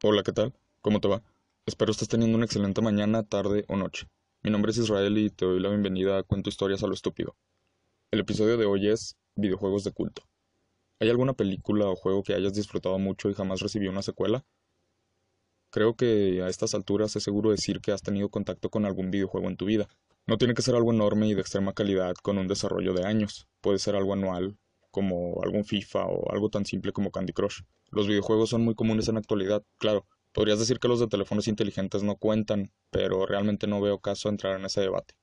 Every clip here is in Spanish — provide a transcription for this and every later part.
Hola, ¿qué tal? ¿Cómo te va? Espero estés teniendo una excelente mañana, tarde o noche. Mi nombre es Israel y te doy la bienvenida a Cuento Historias a lo Estúpido. El episodio de hoy es Videojuegos de culto. ¿Hay alguna película o juego que hayas disfrutado mucho y jamás recibió una secuela? Creo que a estas alturas es seguro decir que has tenido contacto con algún videojuego en tu vida. No tiene que ser algo enorme y de extrema calidad con un desarrollo de años. Puede ser algo anual, como algún FIFA o algo tan simple como Candy Crush. Los videojuegos son muy comunes en la actualidad, claro. Podrías decir que los de teléfonos inteligentes no cuentan, pero realmente no veo caso entrar en ese debate.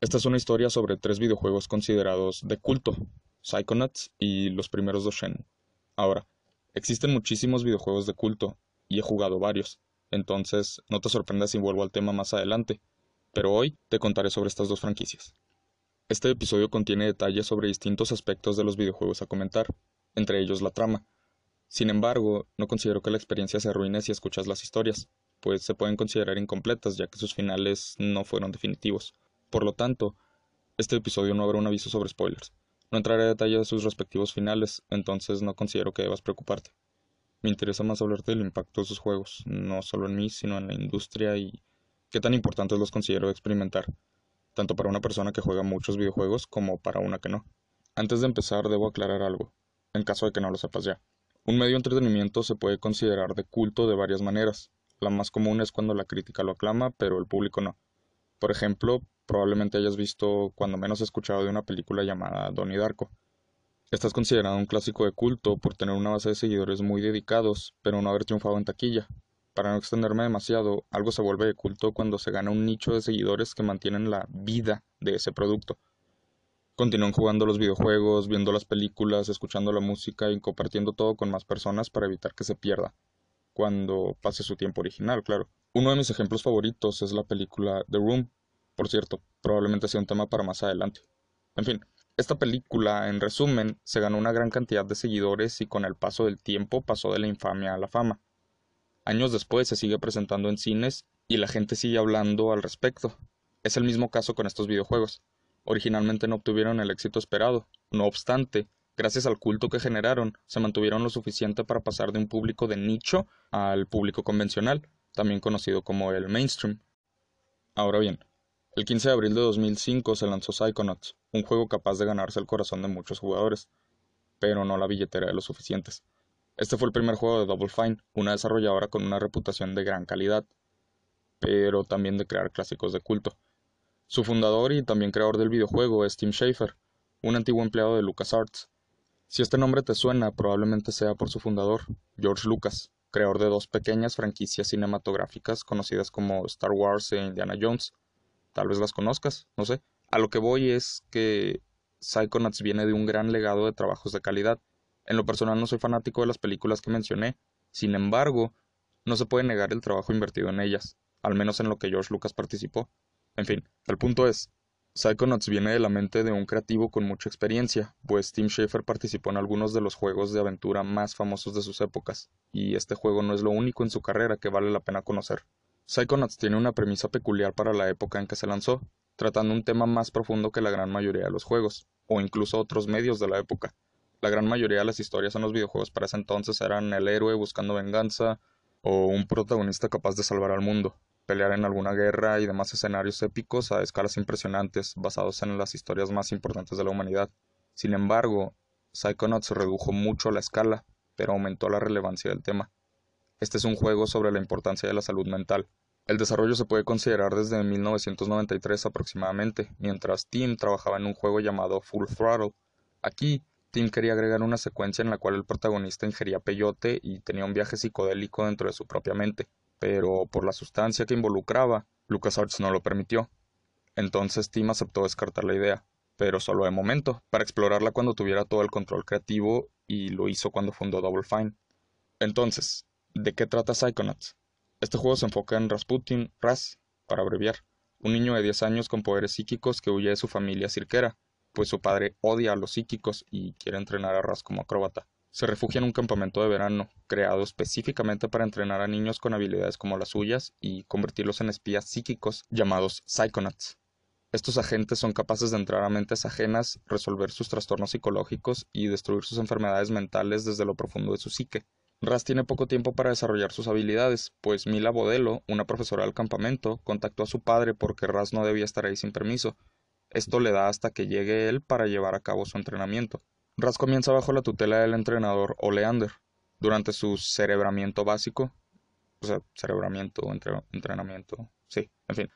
Esta es una historia sobre tres videojuegos considerados de culto, Psychonauts y los primeros dos Shen. Ahora, existen muchísimos videojuegos de culto, y he jugado varios, entonces no te sorprendas si vuelvo al tema más adelante, pero hoy te contaré sobre estas dos franquicias. Este episodio contiene detalles sobre distintos aspectos de los videojuegos a comentar, entre ellos la trama, sin embargo, no considero que la experiencia se arruine si escuchas las historias, pues se pueden considerar incompletas ya que sus finales no fueron definitivos. Por lo tanto, este episodio no habrá un aviso sobre spoilers. No entraré a detalle de sus respectivos finales, entonces no considero que debas preocuparte. Me interesa más hablarte del impacto de sus juegos, no solo en mí, sino en la industria y qué tan importantes los considero experimentar, tanto para una persona que juega muchos videojuegos como para una que no. Antes de empezar, debo aclarar algo, en caso de que no lo sepas ya. Un medio de entretenimiento se puede considerar de culto de varias maneras. La más común es cuando la crítica lo aclama, pero el público no. Por ejemplo, probablemente hayas visto cuando menos escuchado de una película llamada Donnie Darko. Esta es considerada un clásico de culto por tener una base de seguidores muy dedicados, pero no haber triunfado en taquilla. Para no extenderme demasiado, algo se vuelve culto cuando se gana un nicho de seguidores que mantienen la vida de ese producto. Continúan jugando los videojuegos, viendo las películas, escuchando la música y compartiendo todo con más personas para evitar que se pierda, cuando pase su tiempo original, claro. Uno de mis ejemplos favoritos es la película The Room, por cierto, probablemente sea un tema para más adelante. En fin, esta película, en resumen, se ganó una gran cantidad de seguidores y con el paso del tiempo pasó de la infamia a la fama. Años después se sigue presentando en cines y la gente sigue hablando al respecto. Es el mismo caso con estos videojuegos originalmente no obtuvieron el éxito esperado. No obstante, gracias al culto que generaron, se mantuvieron lo suficiente para pasar de un público de nicho al público convencional, también conocido como el mainstream. Ahora bien, el 15 de abril de 2005 se lanzó Psychonauts, un juego capaz de ganarse el corazón de muchos jugadores, pero no la billetera de los suficientes. Este fue el primer juego de Double Fine, una desarrolladora con una reputación de gran calidad, pero también de crear clásicos de culto. Su fundador y también creador del videojuego es Tim Schafer, un antiguo empleado de LucasArts. Si este nombre te suena, probablemente sea por su fundador, George Lucas, creador de dos pequeñas franquicias cinematográficas conocidas como Star Wars e Indiana Jones. Tal vez las conozcas, no sé. A lo que voy es que Psychonauts viene de un gran legado de trabajos de calidad. En lo personal no soy fanático de las películas que mencioné, sin embargo, no se puede negar el trabajo invertido en ellas, al menos en lo que George Lucas participó. En fin, el punto es, Psychonauts viene de la mente de un creativo con mucha experiencia, pues Tim Schafer participó en algunos de los juegos de aventura más famosos de sus épocas, y este juego no es lo único en su carrera que vale la pena conocer. Psychonauts tiene una premisa peculiar para la época en que se lanzó, tratando un tema más profundo que la gran mayoría de los juegos, o incluso otros medios de la época. La gran mayoría de las historias en los videojuegos para ese entonces eran el héroe buscando venganza, o un protagonista capaz de salvar al mundo pelear en alguna guerra y demás escenarios épicos a escalas impresionantes basados en las historias más importantes de la humanidad. Sin embargo, Psychonauts redujo mucho la escala, pero aumentó la relevancia del tema. Este es un juego sobre la importancia de la salud mental. El desarrollo se puede considerar desde 1993 aproximadamente, mientras Tim trabajaba en un juego llamado Full Throttle. Aquí, Tim quería agregar una secuencia en la cual el protagonista ingería peyote y tenía un viaje psicodélico dentro de su propia mente pero por la sustancia que involucraba, LucasArts no lo permitió. Entonces Tim aceptó descartar la idea, pero solo de momento, para explorarla cuando tuviera todo el control creativo y lo hizo cuando fundó Double Fine. Entonces, ¿de qué trata Psychonauts? Este juego se enfoca en Rasputin, Ras, para abreviar, un niño de 10 años con poderes psíquicos que huye de su familia cirquera, pues su padre odia a los psíquicos y quiere entrenar a Ras como acróbata se refugia en un campamento de verano, creado específicamente para entrenar a niños con habilidades como las suyas y convertirlos en espías psíquicos llamados Psychonauts. Estos agentes son capaces de entrar a mentes ajenas, resolver sus trastornos psicológicos y destruir sus enfermedades mentales desde lo profundo de su psique. Ras tiene poco tiempo para desarrollar sus habilidades, pues Mila Bodelo, una profesora del campamento, contactó a su padre porque Ras no debía estar ahí sin permiso. Esto le da hasta que llegue él para llevar a cabo su entrenamiento. Ras comienza bajo la tutela del entrenador Oleander. Durante su cerebramiento básico, o sea, cerebramiento, entrenamiento, sí, en fin.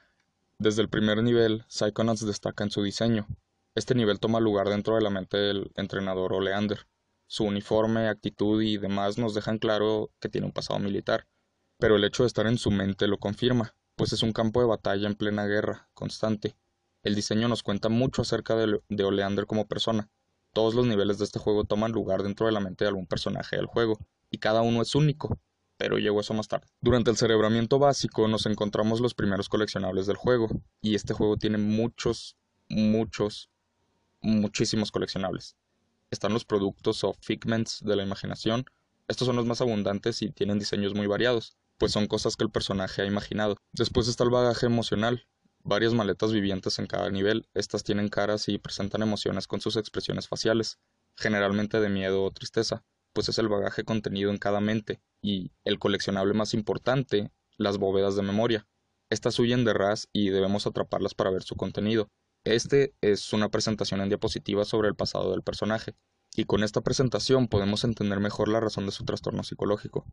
Desde el primer nivel, Psychonauts destaca en su diseño. Este nivel toma lugar dentro de la mente del entrenador Oleander. Su uniforme, actitud y demás nos dejan claro que tiene un pasado militar. Pero el hecho de estar en su mente lo confirma, pues es un campo de batalla en plena guerra, constante. El diseño nos cuenta mucho acerca de, de Oleander como persona. Todos los niveles de este juego toman lugar dentro de la mente de algún personaje del juego, y cada uno es único, pero llegó eso más tarde. Durante el cerebramiento básico nos encontramos los primeros coleccionables del juego, y este juego tiene muchos, muchos, muchísimos coleccionables. Están los productos o figments de la imaginación. Estos son los más abundantes y tienen diseños muy variados, pues son cosas que el personaje ha imaginado. Después está el bagaje emocional, varias maletas vivientes en cada nivel. Estas tienen caras y presentan emociones con sus expresiones faciales, generalmente de miedo o tristeza, pues es el bagaje contenido en cada mente, y el coleccionable más importante, las bóvedas de memoria. Estas huyen de RAS y debemos atraparlas para ver su contenido. Este es una presentación en diapositiva sobre el pasado del personaje, y con esta presentación podemos entender mejor la razón de su trastorno psicológico.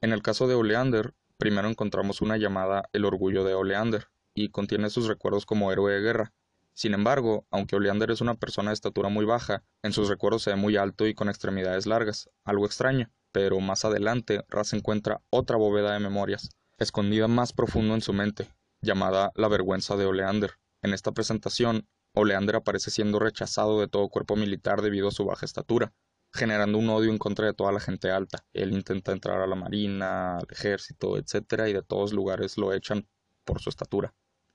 En el caso de Oleander, primero encontramos una llamada El orgullo de Oleander, y contiene sus recuerdos como héroe de guerra. Sin embargo, aunque Oleander es una persona de estatura muy baja, en sus recuerdos se ve muy alto y con extremidades largas, algo extraño, pero más adelante Raz encuentra otra bóveda de memorias, escondida más profundo en su mente, llamada La vergüenza de Oleander, en esta presentación, Oleander aparece siendo rechazado de todo cuerpo militar debido a su baja estatura, generando un odio en contra de toda la gente alta. Él intenta entrar a la marina, al ejército, etc. y de todos lugares lo echan por su estatura.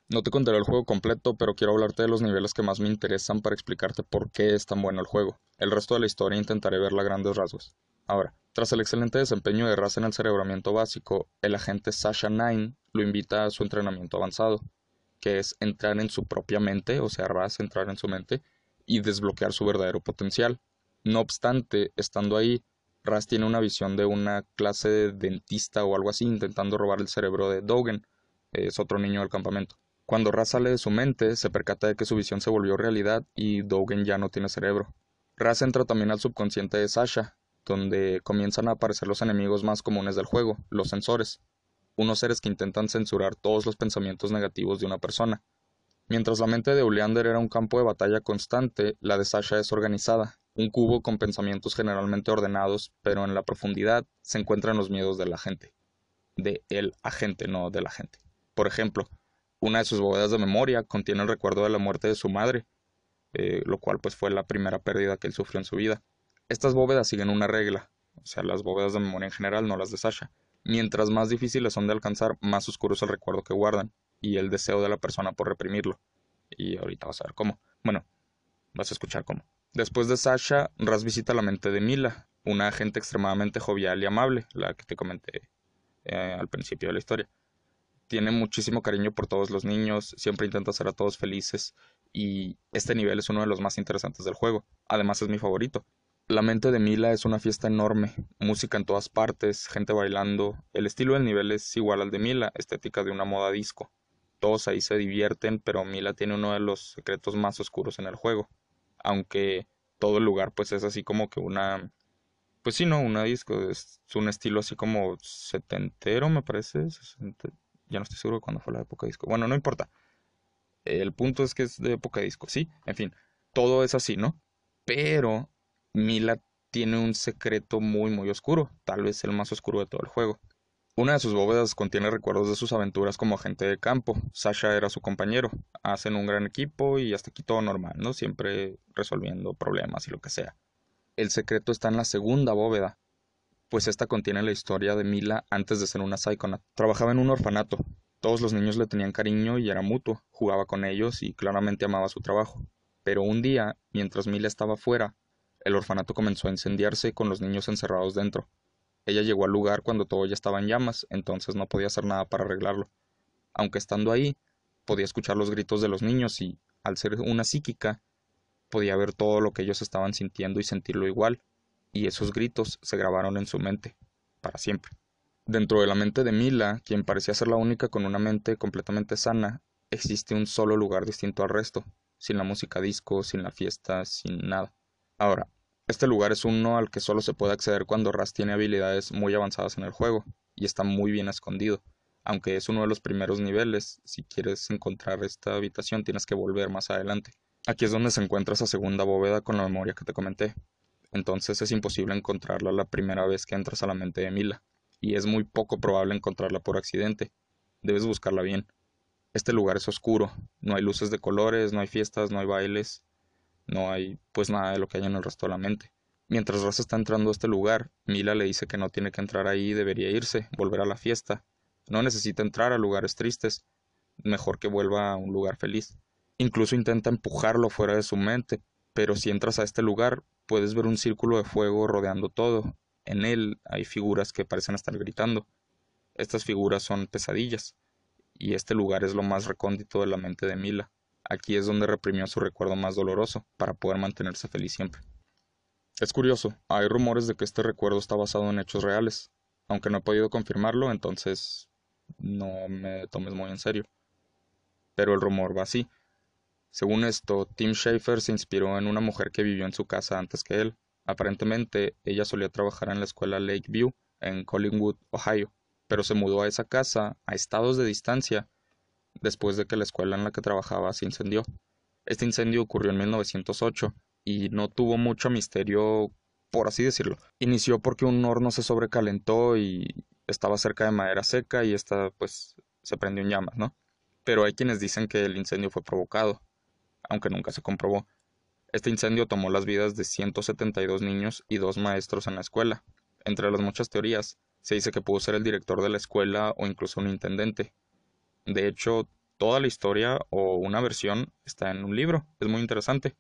No te contaré el juego completo, pero quiero hablarte de los niveles que más me interesan para explicarte por qué es tan bueno el juego. El resto de la historia intentaré verla a grandes rasgos. Ahora, tras el excelente desempeño de Raz en el cerebramiento básico, el agente Sasha Nine lo invita a su entrenamiento avanzado, que es entrar en su propia mente, o sea, Raz entrar en su mente y desbloquear su verdadero potencial. No obstante, estando ahí, Raz tiene una visión de una clase de dentista o algo así intentando robar el cerebro de Dogen, es otro niño del campamento. Cuando Raz sale de su mente, se percata de que su visión se volvió realidad y Dogen ya no tiene cerebro. Raz entra también al subconsciente de Sasha, donde comienzan a aparecer los enemigos más comunes del juego, los sensores unos seres que intentan censurar todos los pensamientos negativos de una persona. Mientras la mente de Oleander era un campo de batalla constante, la de Sasha es organizada, un cubo con pensamientos generalmente ordenados, pero en la profundidad se encuentran los miedos de la gente. De el agente, no de la gente. Por ejemplo, una de sus bóvedas de memoria contiene el recuerdo de la muerte de su madre, eh, lo cual pues fue la primera pérdida que él sufrió en su vida. Estas bóvedas siguen una regla, o sea, las bóvedas de memoria en general, no las de Sasha. Mientras más difíciles son de alcanzar, más oscuro es el recuerdo que guardan y el deseo de la persona por reprimirlo. Y ahorita vas a ver cómo. Bueno, vas a escuchar cómo. Después de Sasha, Raz visita la mente de Mila, una agente extremadamente jovial y amable, la que te comenté eh, al principio de la historia. Tiene muchísimo cariño por todos los niños, siempre intenta hacer a todos felices y este nivel es uno de los más interesantes del juego. Además es mi favorito. La mente de Mila es una fiesta enorme, música en todas partes, gente bailando. El estilo del nivel es igual al de Mila, estética de una moda disco. Todos ahí se divierten, pero Mila tiene uno de los secretos más oscuros en el juego. Aunque todo el lugar pues es así como que una... Pues sí, no, una disco. Es un estilo así como setentero, me parece. Ya no estoy seguro de cuándo fue la época disco. Bueno, no importa. El punto es que es de época disco, sí. En fin, todo es así, ¿no? Pero Mila tiene un secreto muy muy oscuro, tal vez el más oscuro de todo el juego. Una de sus bóvedas contiene recuerdos de sus aventuras como agente de campo. Sasha era su compañero. Hacen un gran equipo y hasta aquí todo normal, ¿no? Siempre resolviendo problemas y lo que sea. El secreto está en la segunda bóveda, pues esta contiene la historia de Mila antes de ser una Psychonaut. Trabajaba en un orfanato. Todos los niños le tenían cariño y era mutuo. Jugaba con ellos y claramente amaba su trabajo. Pero un día, mientras Mila estaba fuera, el orfanato comenzó a incendiarse con los niños encerrados dentro. Ella llegó al lugar cuando todo ya estaba en llamas, entonces no podía hacer nada para arreglarlo. Aunque estando ahí, podía escuchar los gritos de los niños y, al ser una psíquica, podía ver todo lo que ellos estaban sintiendo y sentirlo igual, y esos gritos se grabaron en su mente. para siempre. Dentro de la mente de Mila, quien parecía ser la única con una mente completamente sana, existe un solo lugar distinto al resto, sin la música disco, sin la fiesta, sin nada. Ahora, este lugar es uno al que solo se puede acceder cuando Raz tiene habilidades muy avanzadas en el juego, y está muy bien escondido. Aunque es uno de los primeros niveles, si quieres encontrar esta habitación tienes que volver más adelante. Aquí es donde se encuentra esa segunda bóveda con la memoria que te comenté. Entonces es imposible encontrarla la primera vez que entras a la mente de Mila, y es muy poco probable encontrarla por accidente. Debes buscarla bien. Este lugar es oscuro, no hay luces de colores, no hay fiestas, no hay bailes, no hay pues nada de lo que hay en el resto de la mente. Mientras Rosa está entrando a este lugar, Mila le dice que no tiene que entrar ahí, debería irse, volver a la fiesta. No necesita entrar a lugares tristes, mejor que vuelva a un lugar feliz. Incluso intenta empujarlo fuera de su mente, pero si entras a este lugar puedes ver un círculo de fuego rodeando todo. En él hay figuras que parecen estar gritando. Estas figuras son pesadillas, y este lugar es lo más recóndito de la mente de Mila. Aquí es donde reprimió su recuerdo más doloroso, para poder mantenerse feliz siempre. Es curioso, hay rumores de que este recuerdo está basado en hechos reales, aunque no he podido confirmarlo, entonces no me tomes muy en serio. Pero el rumor va así. Según esto, Tim Schafer se inspiró en una mujer que vivió en su casa antes que él. Aparentemente, ella solía trabajar en la escuela Lakeview, en Collingwood, Ohio, pero se mudó a esa casa a estados de distancia después de que la escuela en la que trabajaba se incendió. Este incendio ocurrió en 1908 y no tuvo mucho misterio, por así decirlo. Inició porque un horno se sobrecalentó y estaba cerca de madera seca y esta pues se prendió en llamas, ¿no? Pero hay quienes dicen que el incendio fue provocado, aunque nunca se comprobó. Este incendio tomó las vidas de 172 niños y dos maestros en la escuela. Entre las muchas teorías, se dice que pudo ser el director de la escuela o incluso un intendente, de hecho, toda la historia o una versión está en un libro. Es muy interesante.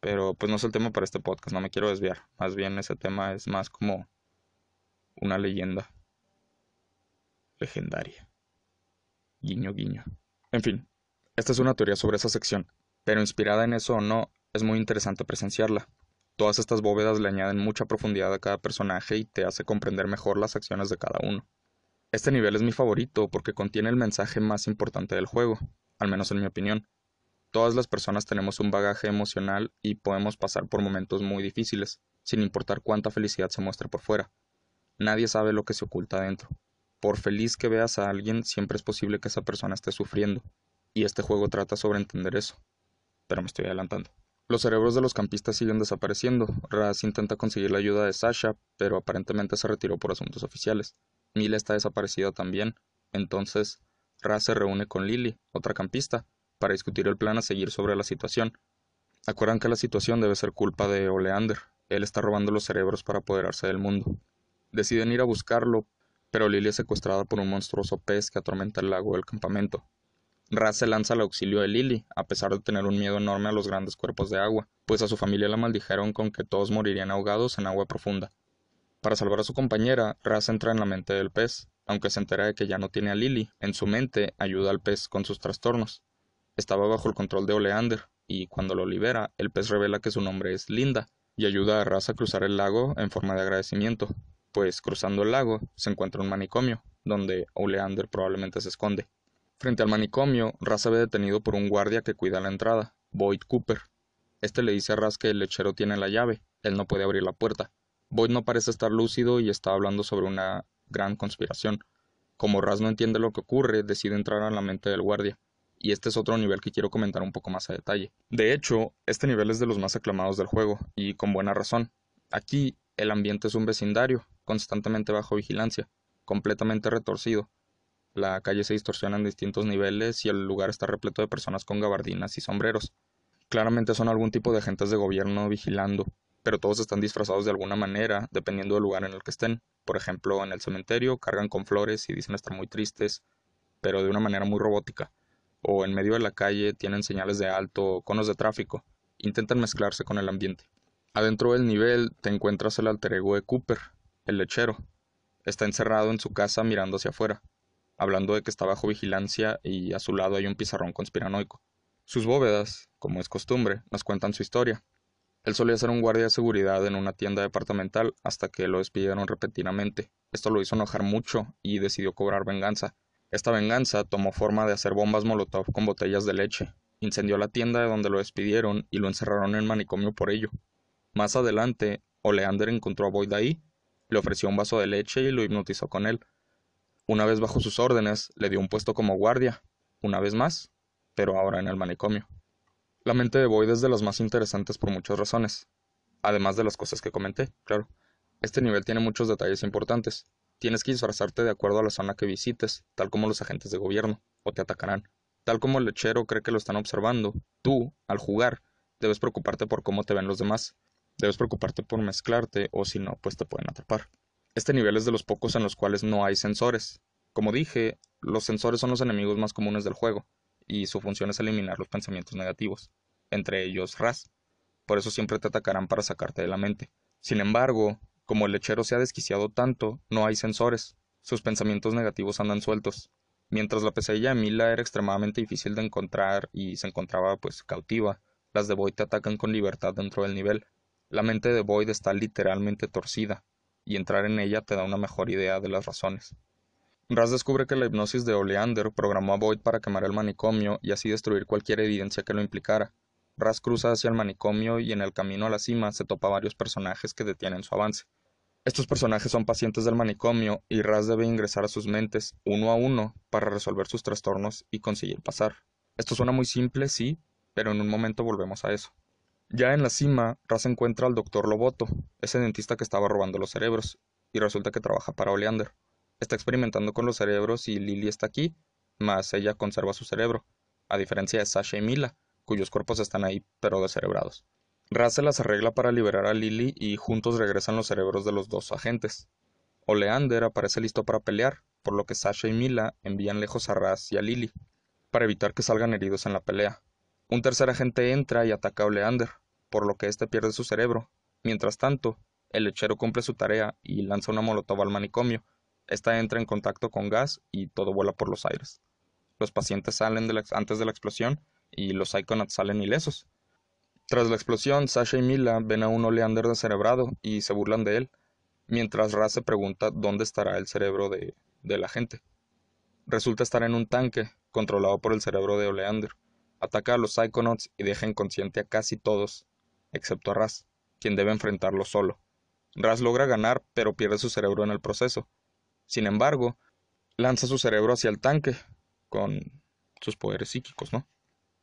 Pero pues no es el tema para este podcast, no me quiero desviar. Más bien ese tema es más como una leyenda legendaria. Guiño, guiño. En fin, esta es una teoría sobre esa sección, pero inspirada en eso o no, es muy interesante presenciarla. Todas estas bóvedas le añaden mucha profundidad a cada personaje y te hace comprender mejor las acciones de cada uno. Este nivel es mi favorito porque contiene el mensaje más importante del juego, al menos en mi opinión. Todas las personas tenemos un bagaje emocional y podemos pasar por momentos muy difíciles, sin importar cuánta felicidad se muestre por fuera. Nadie sabe lo que se oculta dentro. Por feliz que veas a alguien, siempre es posible que esa persona esté sufriendo, y este juego trata sobre entender eso. Pero me estoy adelantando. Los cerebros de los campistas siguen desapareciendo. Raz intenta conseguir la ayuda de Sasha, pero aparentemente se retiró por asuntos oficiales. Mila está desaparecida también. Entonces, Raz se reúne con Lily, otra campista, para discutir el plan a seguir sobre la situación. Acuerdan que la situación debe ser culpa de Oleander. Él está robando los cerebros para apoderarse del mundo. Deciden ir a buscarlo, pero Lily es secuestrada por un monstruoso pez que atormenta el lago del campamento. Raz se lanza al auxilio de Lily, a pesar de tener un miedo enorme a los grandes cuerpos de agua, pues a su familia la maldijeron con que todos morirían ahogados en agua profunda. Para salvar a su compañera, Raz entra en la mente del pez, aunque se entera de que ya no tiene a Lily. En su mente, ayuda al pez con sus trastornos. Estaba bajo el control de Oleander, y cuando lo libera, el pez revela que su nombre es Linda, y ayuda a Raz a cruzar el lago en forma de agradecimiento, pues cruzando el lago se encuentra un manicomio, donde Oleander probablemente se esconde. Frente al manicomio, Raz se ve detenido por un guardia que cuida la entrada, Boyd Cooper. Este le dice a Raz que el lechero tiene la llave, él no puede abrir la puerta, Boyd no parece estar lúcido y está hablando sobre una gran conspiración. Como Raz no entiende lo que ocurre, decide entrar a la mente del guardia. Y este es otro nivel que quiero comentar un poco más a detalle. De hecho, este nivel es de los más aclamados del juego, y con buena razón. Aquí, el ambiente es un vecindario, constantemente bajo vigilancia, completamente retorcido. La calle se distorsiona en distintos niveles y el lugar está repleto de personas con gabardinas y sombreros. Claramente son algún tipo de agentes de gobierno vigilando, pero todos están disfrazados de alguna manera, dependiendo del lugar en el que estén. Por ejemplo, en el cementerio cargan con flores y dicen estar muy tristes, pero de una manera muy robótica. O en medio de la calle tienen señales de alto o conos de tráfico. Intentan mezclarse con el ambiente. Adentro del nivel te encuentras el alter ego de Cooper, el lechero. Está encerrado en su casa mirando hacia afuera, hablando de que está bajo vigilancia y a su lado hay un pizarrón conspiranoico. Sus bóvedas, como es costumbre, nos cuentan su historia, Él solía ser un guardia de seguridad en una tienda departamental hasta que lo despidieron repentinamente. Esto lo hizo enojar mucho y decidió cobrar venganza. Esta venganza tomó forma de hacer bombas molotov con botellas de leche. Incendió la tienda de donde lo despidieron y lo encerraron en manicomio por ello. Más adelante, Oleander encontró a Boyd ahí, le ofreció un vaso de leche y lo hipnotizó con él. Una vez bajo sus órdenes, le dio un puesto como guardia, una vez más, pero ahora en el manicomio. La mente de Boyd es de las más interesantes por muchas razones, además de las cosas que comenté, claro. Este nivel tiene muchos detalles importantes. Tienes que disfrazarte de acuerdo a la zona que visites, tal como los agentes de gobierno, o te atacarán. Tal como el lechero cree que lo están observando, tú, al jugar, debes preocuparte por cómo te ven los demás. Debes preocuparte por mezclarte, o si no, pues te pueden atrapar. Este nivel es de los pocos en los cuales no hay sensores. Como dije, los sensores son los enemigos más comunes del juego, y su función es eliminar los pensamientos negativos, entre ellos Raz. Por eso siempre te atacarán para sacarte de la mente. Sin embargo, como el lechero se ha desquiciado tanto, no hay sensores. Sus pensamientos negativos andan sueltos. Mientras la pesadilla de Mila era extremadamente difícil de encontrar y se encontraba pues cautiva, las de Boyd te atacan con libertad dentro del nivel. La mente de Boyd está literalmente torcida, y entrar en ella te da una mejor idea de las razones. Raz descubre que la hipnosis de Oleander programó a Boyd para quemar el manicomio y así destruir cualquier evidencia que lo implicara. Raz cruza hacia el manicomio y en el camino a la cima se topa varios personajes que detienen su avance. Estos personajes son pacientes del manicomio y Raz debe ingresar a sus mentes uno a uno para resolver sus trastornos y conseguir pasar. Esto suena muy simple, sí, pero en un momento volvemos a eso. Ya en la cima, Raz encuentra al doctor Loboto, ese dentista que estaba robando los cerebros, y resulta que trabaja para Oleander. Está experimentando con los cerebros y Lily está aquí, mas ella conserva su cerebro, a diferencia de Sasha y Mila, cuyos cuerpos están ahí pero descerebrados. Raz se las arregla para liberar a Lily y juntos regresan los cerebros de los dos agentes. Oleander aparece listo para pelear, por lo que Sasha y Mila envían lejos a Raz y a Lily, para evitar que salgan heridos en la pelea. Un tercer agente entra y ataca a Oleander, por lo que éste pierde su cerebro. Mientras tanto, el lechero cumple su tarea y lanza una molotov al manicomio. Esta entra en contacto con gas y todo vuela por los aires. Los pacientes salen antes de la explosión y los Psychonauts salen ilesos. Tras la explosión, Sasha y Mila ven a un Oleander descerebrado y se burlan de él, mientras Raz se pregunta dónde estará el cerebro de, de la gente. Resulta estar en un tanque, controlado por el cerebro de Oleander. Ataca a los Psychonauts y deja inconsciente a casi todos, excepto a Raz, quien debe enfrentarlo solo. Raz logra ganar, pero pierde su cerebro en el proceso. Sin embargo, lanza su cerebro hacia el tanque, con sus poderes psíquicos, ¿no?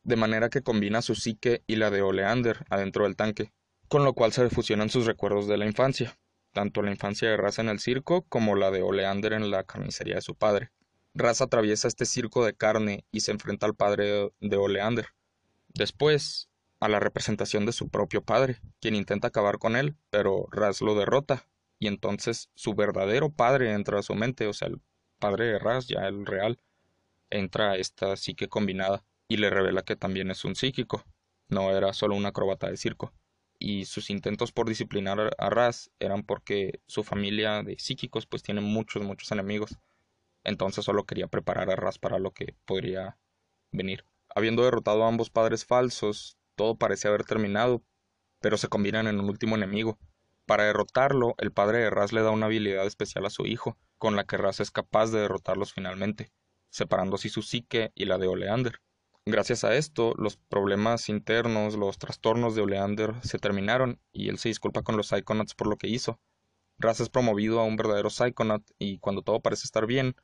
de manera que combina su psique y la de Oleander adentro del tanque, con lo cual se fusionan sus recuerdos de la infancia, tanto la infancia de Raz en el circo como la de Oleander en la carnicería de su padre. Raz atraviesa este circo de carne y se enfrenta al padre de Oleander. Después, a la representación de su propio padre, quien intenta acabar con él, pero Raz lo derrota, y entonces su verdadero padre entra a su mente, o sea, el padre de Raz, ya el real, entra a esta psique combinada y le revela que también es un psíquico, no era solo un acróbata de circo. Y sus intentos por disciplinar a Raz eran porque su familia de psíquicos pues tiene muchos, muchos enemigos. Entonces solo quería preparar a Raz para lo que podría venir. Habiendo derrotado a ambos padres falsos, todo parece haber terminado, pero se combinan en un último enemigo. Para derrotarlo, el padre de Raz le da una habilidad especial a su hijo, con la que Raz es capaz de derrotarlos finalmente, separando así su psique y la de Oleander. Gracias a esto, los problemas internos, los trastornos de Oleander se terminaron y él se disculpa con los Psychonauts por lo que hizo. Raz es promovido a un verdadero Psychonaut y cuando todo parece estar bien,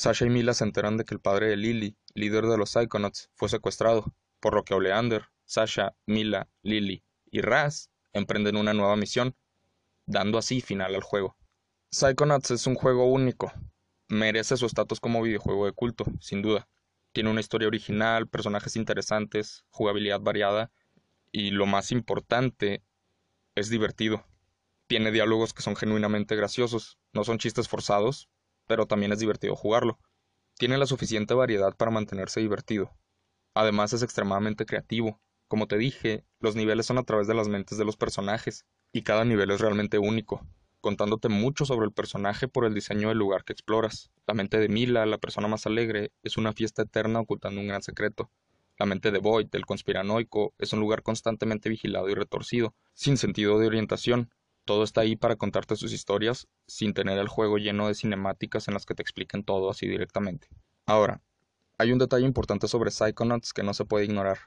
Sasha y Mila se enteran de que el padre de Lily, líder de los Psychonauts, fue secuestrado, por lo que Oleander, Sasha, Mila, Lily y Raz emprenden una nueva misión, dando así final al juego. Psychonauts es un juego único, merece su estatus como videojuego de culto, sin duda. Tiene una historia original, personajes interesantes, jugabilidad variada y lo más importante, es divertido. Tiene diálogos que son genuinamente graciosos, no son chistes forzados, pero también es divertido jugarlo. Tiene la suficiente variedad para mantenerse divertido. Además es extremadamente creativo. Como te dije, los niveles son a través de las mentes de los personajes, y cada nivel es realmente único contándote mucho sobre el personaje por el diseño del lugar que exploras. La mente de Mila, la persona más alegre, es una fiesta eterna ocultando un gran secreto. La mente de Void, el conspiranoico, es un lugar constantemente vigilado y retorcido, sin sentido de orientación. Todo está ahí para contarte sus historias, sin tener el juego lleno de cinemáticas en las que te expliquen todo así directamente. Ahora, hay un detalle importante sobre Psychonauts que no se puede ignorar.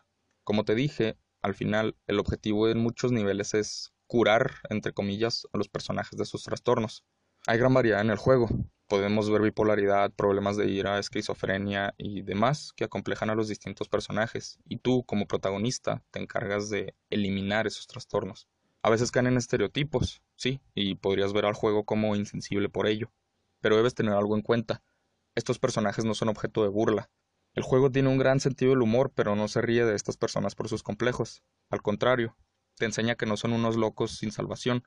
Como te dije, al final, el objetivo en muchos niveles es curar, entre comillas, a los personajes de sus trastornos. Hay gran variedad en el juego. Podemos ver bipolaridad, problemas de ira, esquizofrenia y demás que acomplejan a los distintos personajes, y tú, como protagonista, te encargas de eliminar esos trastornos. A veces caen en estereotipos, sí, y podrías ver al juego como insensible por ello. Pero debes tener algo en cuenta. Estos personajes no son objeto de burla. El juego tiene un gran sentido del humor, pero no se ríe de estas personas por sus complejos. Al contrario, te enseña que no son unos locos sin salvación,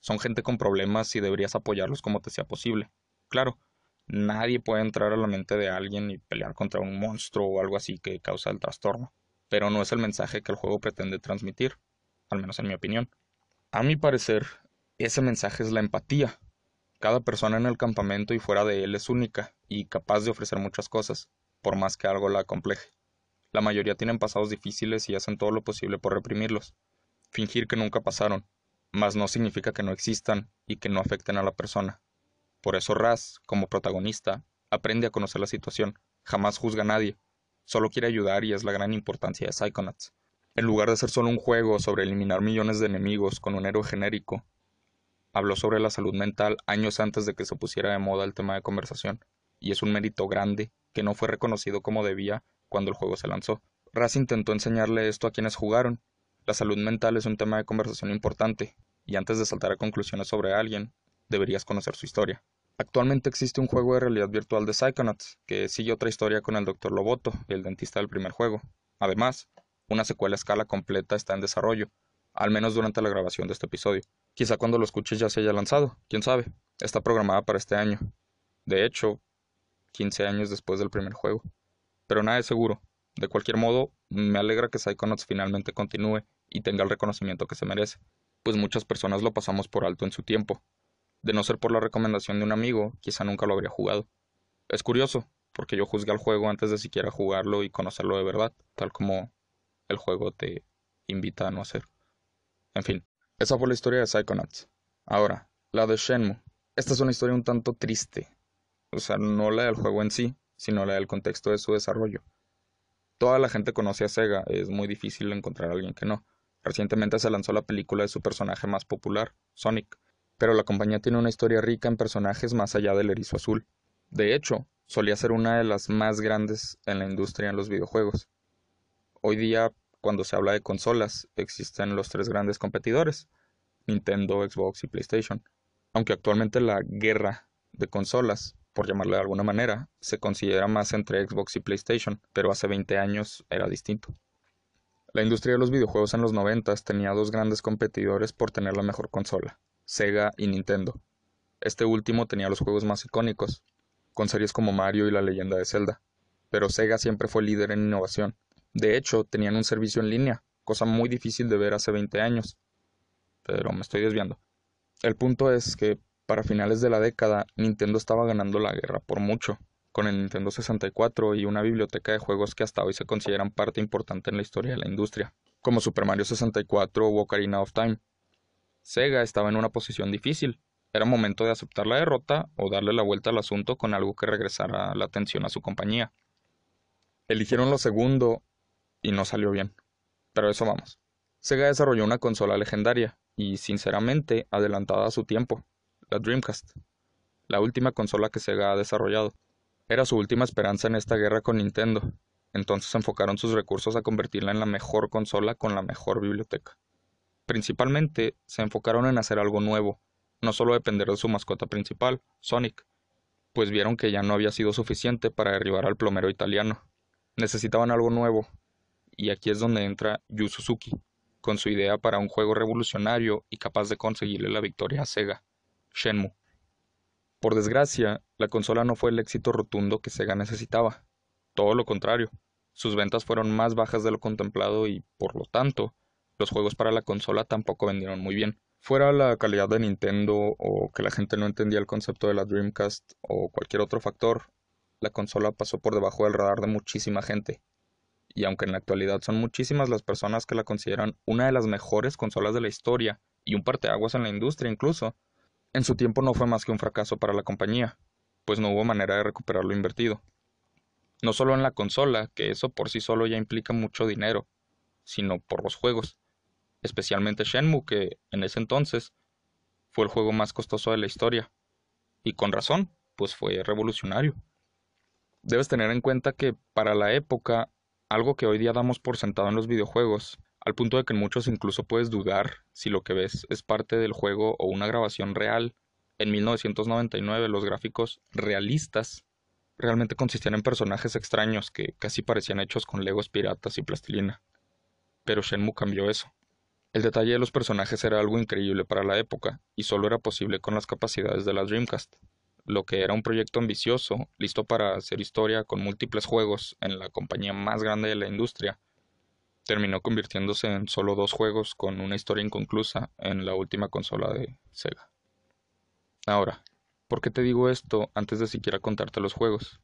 son gente con problemas y deberías apoyarlos como te sea posible. Claro, nadie puede entrar a la mente de alguien y pelear contra un monstruo o algo así que causa el trastorno, pero no es el mensaje que el juego pretende transmitir, al menos en mi opinión. A mi parecer, ese mensaje es la empatía. Cada persona en el campamento y fuera de él es única y capaz de ofrecer muchas cosas, por más que algo la acompleje. La mayoría tienen pasados difíciles y hacen todo lo posible por reprimirlos, fingir que nunca pasaron, mas no significa que no existan y que no afecten a la persona. Por eso Raz, como protagonista, aprende a conocer la situación, jamás juzga a nadie, solo quiere ayudar y es la gran importancia de Psychonauts. En lugar de ser solo un juego sobre eliminar millones de enemigos con un héroe genérico, habló sobre la salud mental años antes de que se pusiera de moda el tema de conversación, y es un mérito grande que no fue reconocido como debía cuando el juego se lanzó. Raz intentó enseñarle esto a quienes jugaron, la salud mental es un tema de conversación importante, y antes de saltar a conclusiones sobre alguien, deberías conocer su historia. Actualmente existe un juego de realidad virtual de Psychonauts, que sigue otra historia con el Dr. Loboto, el dentista del primer juego. Además, una secuela a escala completa está en desarrollo, al menos durante la grabación de este episodio. Quizá cuando lo escuches ya se haya lanzado, quién sabe. Está programada para este año. De hecho, 15 años después del primer juego. Pero nada es seguro. De cualquier modo, me alegra que Psychonauts finalmente continúe y tenga el reconocimiento que se merece, pues muchas personas lo pasamos por alto en su tiempo. De no ser por la recomendación de un amigo, quizá nunca lo habría jugado. Es curioso, porque yo juzgué al juego antes de siquiera jugarlo y conocerlo de verdad, tal como el juego te invita a no hacer. En fin, esa fue la historia de Psychonauts. Ahora, la de Shenmue. Esta es una historia un tanto triste. O sea, no la del juego en sí, sino la del contexto de su desarrollo. Toda la gente conoce a Sega, es muy difícil encontrar a alguien que no. Recientemente se lanzó la película de su personaje más popular, Sonic, pero la compañía tiene una historia rica en personajes más allá del erizo azul. De hecho, solía ser una de las más grandes en la industria en los videojuegos. Hoy día, cuando se habla de consolas, existen los tres grandes competidores, Nintendo, Xbox y PlayStation. Aunque actualmente la guerra de consolas, por llamarle de alguna manera, se considera más entre Xbox y PlayStation, pero hace 20 años era distinto. La industria de los videojuegos en los 90 tenía dos grandes competidores por tener la mejor consola, Sega y Nintendo. Este último tenía los juegos más icónicos, con series como Mario y la leyenda de Zelda, pero Sega siempre fue líder en innovación. De hecho, tenían un servicio en línea, cosa muy difícil de ver hace 20 años. Pero me estoy desviando. El punto es que, para finales de la década, Nintendo estaba ganando la guerra por mucho con el Nintendo 64 y una biblioteca de juegos que hasta hoy se consideran parte importante en la historia de la industria, como Super Mario 64 o Ocarina of Time. Sega estaba en una posición difícil. Era momento de aceptar la derrota o darle la vuelta al asunto con algo que regresara la atención a su compañía. Eligieron lo segundo y no salió bien. Pero eso vamos. Sega desarrolló una consola legendaria y sinceramente adelantada a su tiempo, la Dreamcast, la última consola que Sega ha desarrollado. Era su última esperanza en esta guerra con Nintendo, entonces enfocaron sus recursos a convertirla en la mejor consola con la mejor biblioteca. Principalmente se enfocaron en hacer algo nuevo, no solo depender de su mascota principal, Sonic, pues vieron que ya no había sido suficiente para derribar al plomero italiano. Necesitaban algo nuevo, y aquí es donde entra Yu Suzuki, con su idea para un juego revolucionario y capaz de conseguirle la victoria a Sega, Shenmue. Por desgracia, la consola no fue el éxito rotundo que Sega necesitaba. Todo lo contrario, sus ventas fueron más bajas de lo contemplado y, por lo tanto, los juegos para la consola tampoco vendieron muy bien. Fuera la calidad de Nintendo o que la gente no entendía el concepto de la Dreamcast o cualquier otro factor, la consola pasó por debajo del radar de muchísima gente. Y aunque en la actualidad son muchísimas las personas que la consideran una de las mejores consolas de la historia y un parteaguas en la industria incluso, en su tiempo no fue más que un fracaso para la compañía, pues no hubo manera de recuperar lo invertido. No solo en la consola, que eso por sí solo ya implica mucho dinero, sino por los juegos, especialmente Shenmue, que en ese entonces fue el juego más costoso de la historia, y con razón, pues fue revolucionario. Debes tener en cuenta que para la época algo que hoy día damos por sentado en los videojuegos, al punto de que en muchos incluso puedes dudar si lo que ves es parte del juego o una grabación real. En 1999 los gráficos realistas realmente consistían en personajes extraños que casi parecían hechos con legos piratas y plastilina. Pero Shenmue cambió eso. El detalle de los personajes era algo increíble para la época, y solo era posible con las capacidades de la Dreamcast lo que era un proyecto ambicioso, listo para hacer historia con múltiples juegos en la compañía más grande de la industria, terminó convirtiéndose en solo dos juegos con una historia inconclusa en la última consola de Sega. Ahora, ¿por qué te digo esto antes de siquiera contarte los juegos?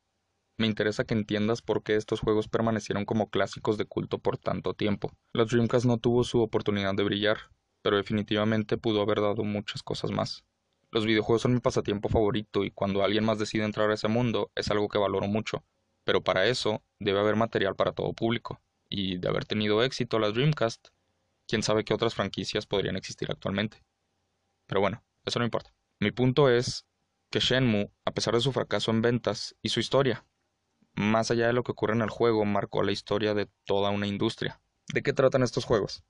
Me interesa que entiendas por qué estos juegos permanecieron como clásicos de culto por tanto tiempo. La Dreamcast no tuvo su oportunidad de brillar, pero definitivamente pudo haber dado muchas cosas más. Los videojuegos son mi pasatiempo favorito y cuando alguien más decide entrar a ese mundo es algo que valoro mucho, pero para eso debe haber material para todo público, y de haber tenido éxito la Dreamcast, quién sabe qué otras franquicias podrían existir actualmente. Pero bueno, eso no importa. Mi punto es que Shenmue, a pesar de su fracaso en ventas y su historia, más allá de lo que ocurre en el juego, marcó la historia de toda una industria. ¿De qué tratan estos juegos?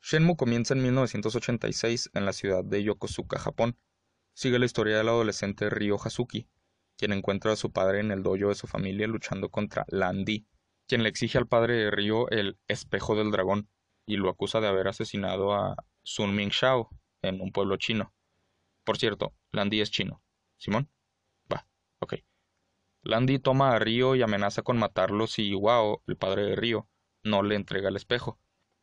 Shenmue comienza en 1986 en la ciudad de Yokosuka, Japón, sigue la historia del adolescente Ryo Hazuki, quien encuentra a su padre en el dojo de su familia luchando contra Landi, quien le exige al padre de Ryo el espejo del dragón y lo acusa de haber asesinado a Sun Ming Shao en un pueblo chino. Por cierto, Landi es chino. ¿Simón? Va, ok. Landi toma a Ryo y amenaza con matarlo si Iwao, el padre de Ryo, no le entrega el espejo.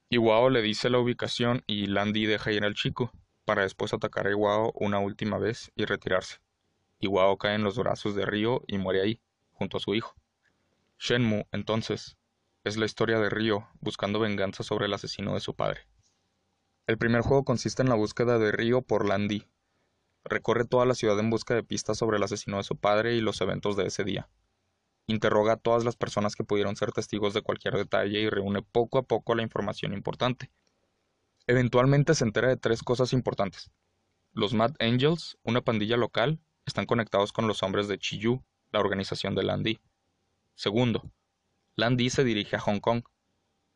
Iwao le dice la ubicación y Landi deja ir al chico, para después atacar a Iwao una última vez y retirarse. Iwao cae en los brazos de Ryo y muere ahí, junto a su hijo. Shenmue, entonces, es la historia de Ryo buscando venganza sobre el asesino de su padre. El primer juego consiste en la búsqueda de Ryo por Landi. Recorre toda la ciudad en busca de pistas sobre el asesino de su padre y los eventos de ese día. Interroga a todas las personas que pudieron ser testigos de cualquier detalle y reúne poco a poco la información importante, Eventualmente se entera de tres cosas importantes. Los Mad Angels, una pandilla local, están conectados con los hombres de Chiyu, la organización de Landy. Segundo, Landy se dirige a Hong Kong.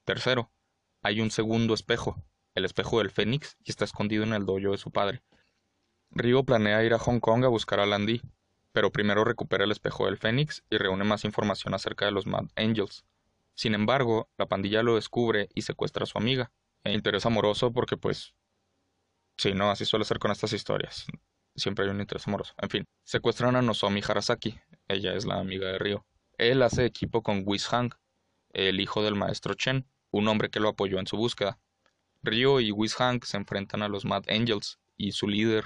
Tercero, hay un segundo espejo, el espejo del Fénix, y está escondido en el dojo de su padre. Ryo planea ir a Hong Kong a buscar a Landy, pero primero recupera el espejo del Fénix y reúne más información acerca de los Mad Angels. Sin embargo, la pandilla lo descubre y secuestra a su amiga, interés amoroso porque pues sí, no, así suele ser con estas historias. Siempre hay un interés amoroso. En fin, secuestran a Nozomi Harasaki. Ella es la amiga de Ryo. Él hace equipo con Whis Hang, el hijo del maestro Chen, un hombre que lo apoyó en su búsqueda. Ryo y Whis Hang se enfrentan a los Mad Angels y su líder,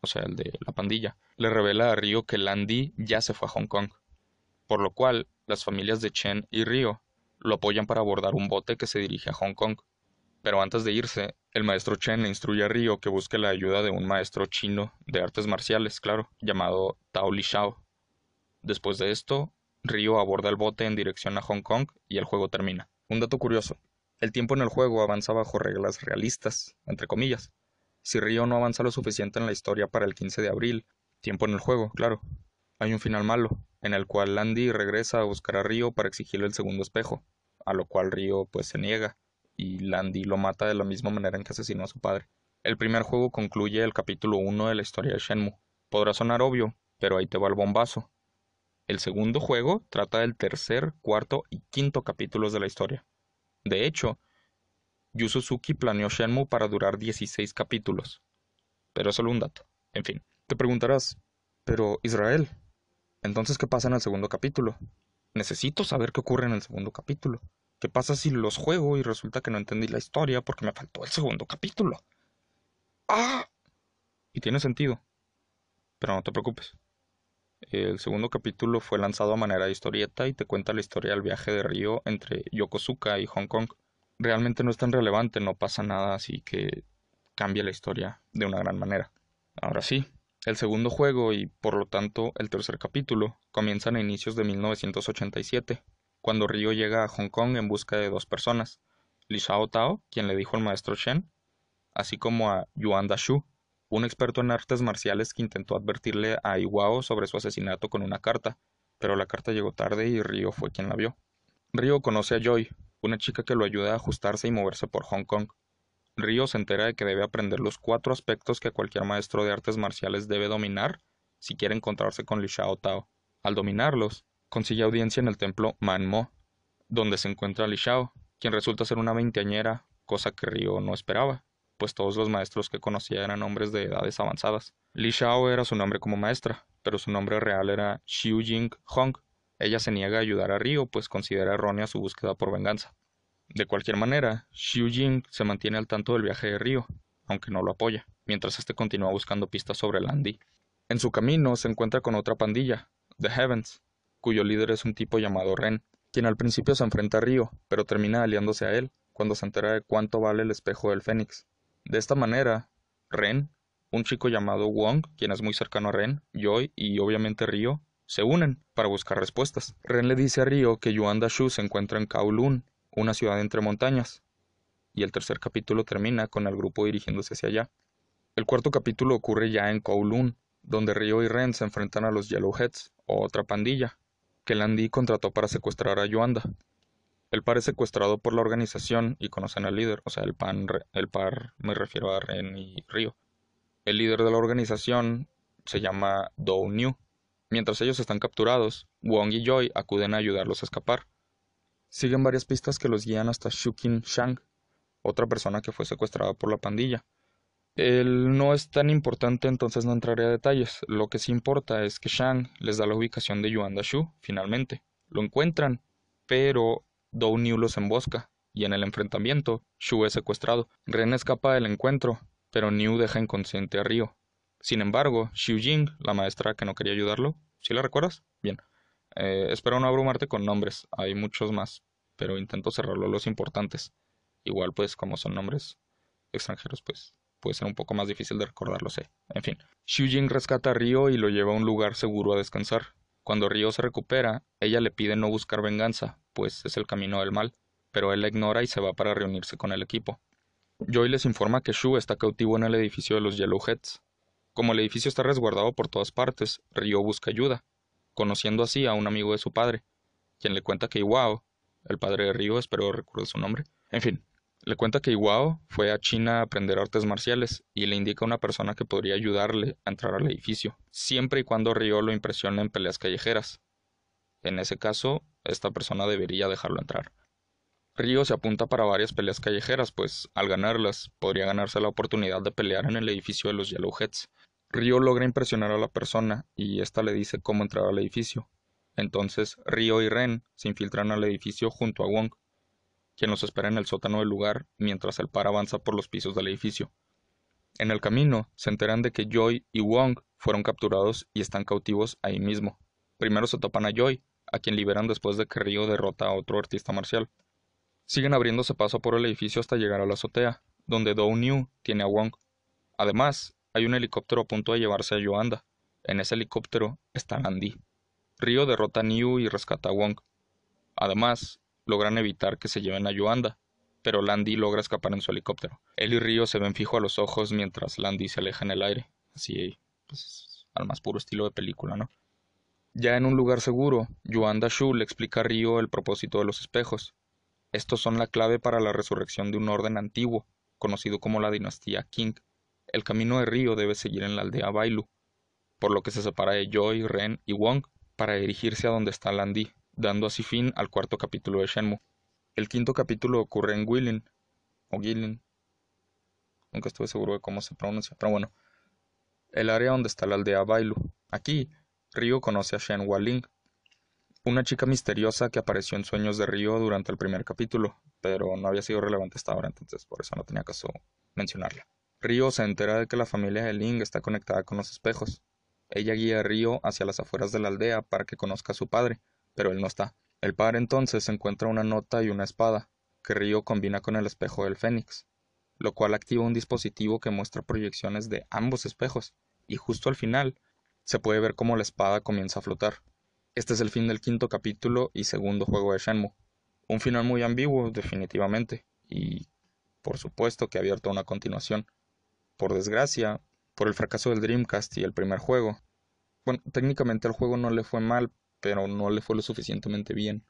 o sea, el de la pandilla, le revela a Ryo que Landy ya se fue a Hong Kong. Por lo cual, las familias de Chen y Ryo lo apoyan para abordar un bote que se dirige a Hong Kong. Pero antes de irse, el maestro Chen le instruye a Ryo que busque la ayuda de un maestro chino de artes marciales, claro, llamado Tao Li Shao. Después de esto, Ryo aborda el bote en dirección a Hong Kong y el juego termina. Un dato curioso, el tiempo en el juego avanza bajo reglas realistas, entre comillas. Si Ryo no avanza lo suficiente en la historia para el 15 de abril, tiempo en el juego, claro, hay un final malo, en el cual Landy regresa a buscar a Ryo para exigirle el segundo espejo, a lo cual Ryo pues se niega y Landy lo mata de la misma manera en que asesinó a su padre. El primer juego concluye el capítulo 1 de la historia de Shenmue. Podrá sonar obvio, pero ahí te va el bombazo. El segundo juego trata del tercer, cuarto y quinto capítulos de la historia. De hecho, Yu Suzuki planeó Shenmue para durar 16 capítulos. Pero es solo un dato. En fin, te preguntarás, pero Israel, entonces ¿qué pasa en el segundo capítulo? Necesito saber qué ocurre en el segundo capítulo. ¿Qué pasa si los juego y resulta que no entendí la historia porque me faltó el segundo capítulo? ¡Ah! Y tiene sentido. Pero no te preocupes. El segundo capítulo fue lanzado a manera de historieta y te cuenta la historia del viaje de Río entre Yokosuka y Hong Kong. Realmente no es tan relevante, no pasa nada, así que cambia la historia de una gran manera. Ahora sí, el segundo juego y por lo tanto el tercer capítulo comienzan a inicios de 1987, cuando Ryo llega a Hong Kong en busca de dos personas, Li Xiao Tao, quien le dijo al maestro Shen, así como a Yuan Shu, un experto en artes marciales que intentó advertirle a Iwao sobre su asesinato con una carta, pero la carta llegó tarde y Ryo fue quien la vio. Ryo conoce a Joy, una chica que lo ayuda a ajustarse y moverse por Hong Kong. Ryo se entera de que debe aprender los cuatro aspectos que cualquier maestro de artes marciales debe dominar si quiere encontrarse con Li Xiao Tao. Al dominarlos, consigue audiencia en el templo Mo, donde se encuentra Li Xiao, quien resulta ser una veinteañera, cosa que Ryo no esperaba, pues todos los maestros que conocía eran hombres de edades avanzadas. Li Xiao era su nombre como maestra, pero su nombre real era Xiu Jing Hong. Ella se niega a ayudar a Ryo, pues considera errónea su búsqueda por venganza. De cualquier manera, Xiu Jing se mantiene al tanto del viaje de Ryo, aunque no lo apoya, mientras este continúa buscando pistas sobre Landy. En su camino se encuentra con otra pandilla, The Heavens, cuyo líder es un tipo llamado Ren, quien al principio se enfrenta a Ryo, pero termina aliándose a él cuando se entera de cuánto vale el espejo del Fénix. De esta manera, Ren, un chico llamado Wong, quien es muy cercano a Ren, Joy y obviamente Ryo, se unen para buscar respuestas. Ren le dice a Ryo que Yuan Shu se encuentra en Kowloon, una ciudad entre montañas, y el tercer capítulo termina con el grupo dirigiéndose hacia allá. El cuarto capítulo ocurre ya en Kowloon, donde Ryo y Ren se enfrentan a los Yellowheads, o otra pandilla, que Landy contrató para secuestrar a Yuanda. El par es secuestrado por la organización y conocen al líder, o sea, el, pan, el par me refiero a Ren y Ryo. El líder de la organización se llama Dou New. Mientras ellos están capturados, Wong y Joy acuden a ayudarlos a escapar. Siguen varias pistas que los guían hasta Shukin Shang, otra persona que fue secuestrada por la pandilla. Él no es tan importante, entonces no entraré a detalles. Lo que sí importa es que Shang les da la ubicación de Yuan Shu, finalmente. Lo encuentran, pero Dou New los embosca, y en el enfrentamiento, Shu es secuestrado. Ren escapa del encuentro, pero New deja inconsciente a Ryo. Sin embargo, Xiu Jing, la maestra que no quería ayudarlo, ¿sí la recuerdas? Bien. Eh, espero no abrumarte con nombres, hay muchos más, pero intento cerrarlo los importantes. Igual, pues, como son nombres extranjeros, pues puede ser un poco más difícil de recordarlo, sé. En fin, Xiu Jing rescata a Ryo y lo lleva a un lugar seguro a descansar. Cuando Ryo se recupera, ella le pide no buscar venganza, pues es el camino del mal, pero él la ignora y se va para reunirse con el equipo. Joy les informa que Shu está cautivo en el edificio de los Yellowheads. Como el edificio está resguardado por todas partes, Ryo busca ayuda, conociendo así a un amigo de su padre, quien le cuenta que Iwao, el padre de Ryo, espero recuerde su nombre, en fin, le cuenta que Iwao fue a China a aprender artes marciales y le indica a una persona que podría ayudarle a entrar al edificio, siempre y cuando Ryo lo impresione en peleas callejeras. En ese caso, esta persona debería dejarlo entrar. Ryo se apunta para varias peleas callejeras, pues al ganarlas podría ganarse la oportunidad de pelear en el edificio de los Yellowheads. Ryo logra impresionar a la persona y ésta le dice cómo entrar al edificio. Entonces Ryo y Ren se infiltran al edificio junto a Wong, quien los espera en el sótano del lugar mientras el par avanza por los pisos del edificio. En el camino, se enteran de que Joy y Wong fueron capturados y están cautivos ahí mismo. Primero se topan a Joy, a quien liberan después de que Ryo derrota a otro artista marcial. Siguen abriéndose paso por el edificio hasta llegar a la azotea, donde Dou New tiene a Wong. Además, hay un helicóptero a punto de llevarse a Yoanda. En ese helicóptero está Landy. Ryo derrota a New y rescata a Wong. Además, logran evitar que se lleven a Yoanda, pero Landy logra escapar en su helicóptero. Él y Río se ven fijo a los ojos mientras Landy se aleja en el aire, así pues, al más puro estilo de película, ¿no? Ya en un lugar seguro, Yuanda Shu le explica a Río el propósito de los espejos. Estos son la clave para la resurrección de un orden antiguo, conocido como la dinastía King. El camino de Río debe seguir en la aldea Bailu, por lo que se separa de Joy, Ren y Wong para dirigirse a donde está Landy dando así fin al cuarto capítulo de Shenmue. El quinto capítulo ocurre en Willin, o Gilin. Nunca estuve seguro de cómo se pronuncia, pero bueno. El área donde está la aldea Bailu. Aquí, Ryo conoce a Shen Waling, una chica misteriosa que apareció en sueños de Ryo durante el primer capítulo, pero no había sido relevante hasta ahora, entonces por eso no tenía caso mencionarla. Ryo se entera de que la familia de Ling está conectada con los espejos, Ella guía a Río hacia las afueras de la aldea para que conozca a su padre, pero él no está. El padre entonces encuentra una nota y una espada, que Río combina con el espejo del Fénix, lo cual activa un dispositivo que muestra proyecciones de ambos espejos, y justo al final se puede ver cómo la espada comienza a flotar. Este es el fin del quinto capítulo y segundo juego de Shenmue. Un final muy ambiguo, definitivamente, y por supuesto que abierto una continuación. Por desgracia, por el fracaso del Dreamcast y el primer juego. Bueno, técnicamente al juego no le fue mal, pero no le fue lo suficientemente bien,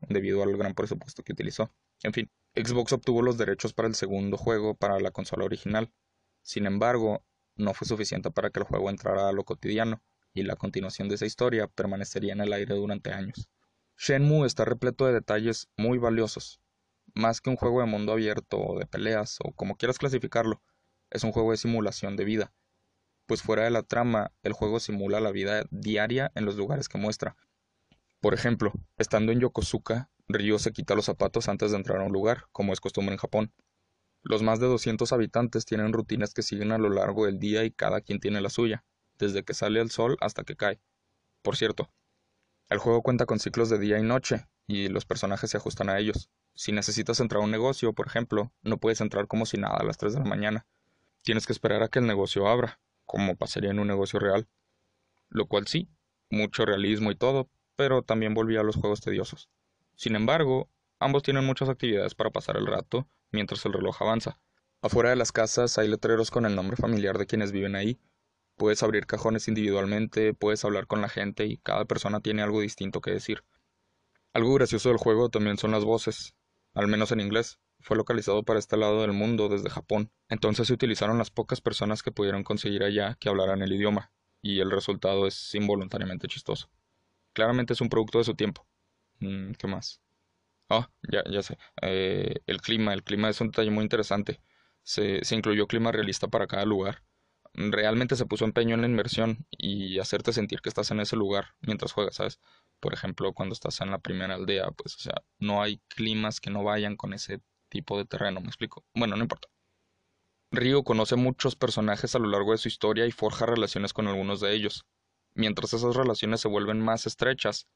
debido al gran presupuesto que utilizó. En fin, Xbox obtuvo los derechos para el segundo juego para la consola original. Sin embargo, no fue suficiente para que el juego entrara a lo cotidiano, y la continuación de esa historia permanecería en el aire durante años. Shenmue está repleto de detalles muy valiosos. Más que un juego de mundo abierto o de peleas, o como quieras clasificarlo, es un juego de simulación de vida. Pues fuera de la trama, el juego simula la vida diaria en los lugares que muestra. Por ejemplo, estando en Yokosuka, Ryo se quita los zapatos antes de entrar a un lugar, como es costumbre en Japón. Los más de 200 habitantes tienen rutinas que siguen a lo largo del día y cada quien tiene la suya, desde que sale el sol hasta que cae. Por cierto, el juego cuenta con ciclos de día y noche, y los personajes se ajustan a ellos. Si necesitas entrar a un negocio, por ejemplo, no puedes entrar como si nada a las 3 de la mañana. Tienes que esperar a que el negocio abra, como pasaría en un negocio real. Lo cual sí, mucho realismo y todo, pero también volvía a los juegos tediosos. Sin embargo, ambos tienen muchas actividades para pasar el rato mientras el reloj avanza. Afuera de las casas hay letreros con el nombre familiar de quienes viven ahí. Puedes abrir cajones individualmente, puedes hablar con la gente y cada persona tiene algo distinto que decir. Algo gracioso del juego también son las voces, al menos en inglés. Fue localizado para este lado del mundo desde Japón, entonces se utilizaron las pocas personas que pudieron conseguir allá que hablaran el idioma, y el resultado es involuntariamente chistoso. Claramente es un producto de su tiempo, Mm, ¿Qué más? Ah, ya, ya sé. Eh, el clima. El clima es un detalle muy interesante. Se, se incluyó clima realista para cada lugar. Realmente se puso empeño en la inversión y hacerte sentir que estás en ese lugar mientras juegas, ¿sabes? Por ejemplo, cuando estás en la primera aldea, pues, o sea, no hay climas que no vayan con ese tipo de terreno, ¿me explico? Bueno, no importa. Río conoce muchos personajes a lo largo de su historia y forja relaciones con algunos de ellos. Mientras esas relaciones se vuelven más estrechas,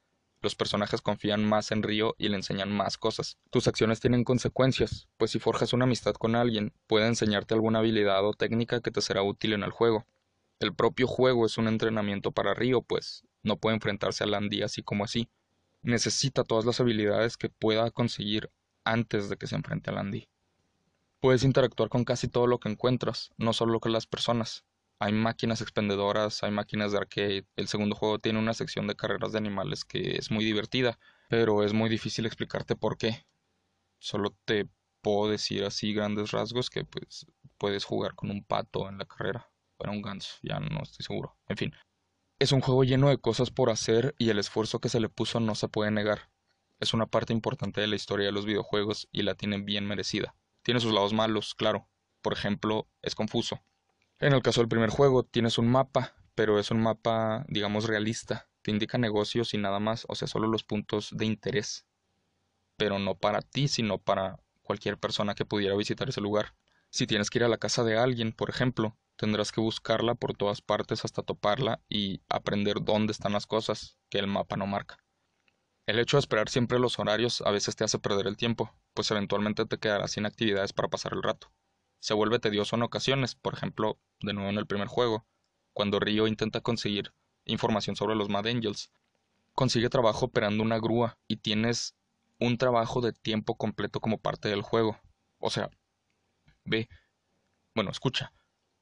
los personajes confían más en Río y le enseñan más cosas. Tus acciones tienen consecuencias, pues si forjas una amistad con alguien, puede enseñarte alguna habilidad o técnica que te será útil en el juego. El propio juego es un entrenamiento para Río, pues no puede enfrentarse a Landy así como así. Necesita todas las habilidades que pueda conseguir antes de que se enfrente a Landy. Puedes interactuar con casi todo lo que encuentras, no solo con las personas hay máquinas expendedoras, hay máquinas de arcade. El segundo juego tiene una sección de carreras de animales que es muy divertida, pero es muy difícil explicarte por qué. Solo te puedo decir así grandes rasgos que pues puedes jugar con un pato en la carrera. Para un ganso, ya no estoy seguro. En fin, es un juego lleno de cosas por hacer y el esfuerzo que se le puso no se puede negar. Es una parte importante de la historia de los videojuegos y la tiene bien merecida. Tiene sus lados malos, claro. Por ejemplo, es confuso. En el caso del primer juego, tienes un mapa, pero es un mapa, digamos, realista. Te indica negocios y nada más, o sea, solo los puntos de interés. Pero no para ti, sino para cualquier persona que pudiera visitar ese lugar. Si tienes que ir a la casa de alguien, por ejemplo, tendrás que buscarla por todas partes hasta toparla y aprender dónde están las cosas que el mapa no marca. El hecho de esperar siempre los horarios a veces te hace perder el tiempo, pues eventualmente te quedarás sin actividades para pasar el rato se vuelve tedioso en ocasiones, por ejemplo, de nuevo en el primer juego, cuando Río intenta conseguir información sobre los Mad Angels. Consigue trabajo operando una grúa y tienes un trabajo de tiempo completo como parte del juego. O sea, ve, bueno, escucha,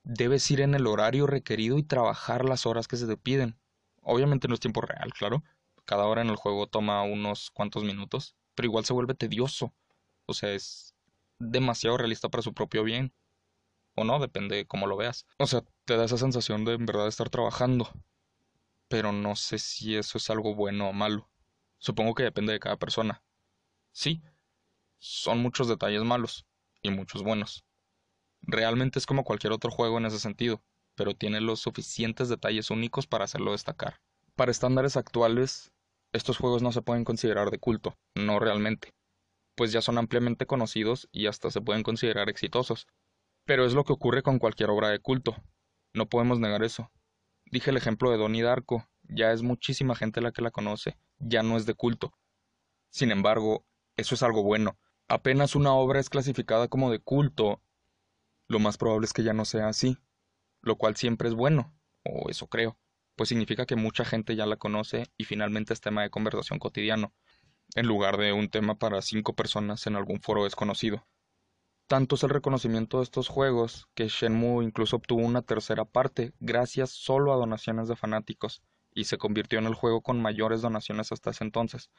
debes ir en el horario requerido y trabajar las horas que se te piden. Obviamente no es tiempo real, claro. Cada hora en el juego toma unos cuantos minutos, pero igual se vuelve tedioso. O sea, es demasiado realista para su propio bien. O no, depende de cómo lo veas. O sea, te da esa sensación de en verdad estar trabajando. Pero no sé si eso es algo bueno o malo. Supongo que depende de cada persona. Sí, son muchos detalles malos y muchos buenos. Realmente es como cualquier otro juego en ese sentido, pero tiene los suficientes detalles únicos para hacerlo destacar. Para estándares actuales, estos juegos no se pueden considerar de culto, no realmente pues ya son ampliamente conocidos y hasta se pueden considerar exitosos. Pero es lo que ocurre con cualquier obra de culto. No podemos negar eso. Dije el ejemplo de Donnie Darko, ya es muchísima gente la que la conoce, ya no es de culto. Sin embargo, eso es algo bueno. Apenas una obra es clasificada como de culto, lo más probable es que ya no sea así, lo cual siempre es bueno, o eso creo, pues significa que mucha gente ya la conoce y finalmente es tema de conversación cotidiano, en lugar de un tema para cinco personas en algún foro desconocido. Tanto es el reconocimiento de estos juegos que Shenmue incluso obtuvo una tercera parte gracias solo a donaciones de fanáticos y se convirtió en el juego con mayores donaciones hasta ese entonces.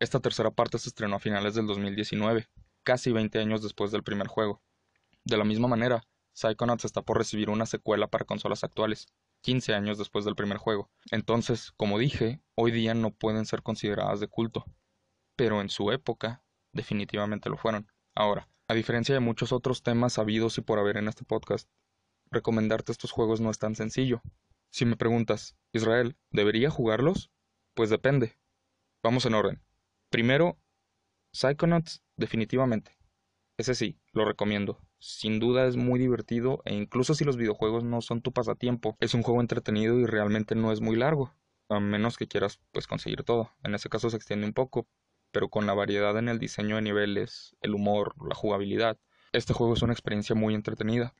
Esta tercera parte se estrenó a finales del 2019, casi 20 años después del primer juego. De la misma manera, Psychonauts está por recibir una secuela para consolas actuales, 15 años después del primer juego. Entonces, como dije, hoy día no pueden ser consideradas de culto, pero en su época definitivamente lo fueron. Ahora, a diferencia de muchos otros temas sabidos y por haber en este podcast, recomendarte estos juegos no es tan sencillo. Si me preguntas, Israel, ¿debería jugarlos? Pues depende. Vamos en orden. Primero, Psychonauts definitivamente. Ese sí, lo recomiendo. Sin duda es muy divertido e incluso si los videojuegos no son tu pasatiempo, es un juego entretenido y realmente no es muy largo, a menos que quieras pues conseguir todo. En ese caso se extiende un poco, pero con la variedad en el diseño de niveles, el humor, la jugabilidad, este juego es una experiencia muy entretenida.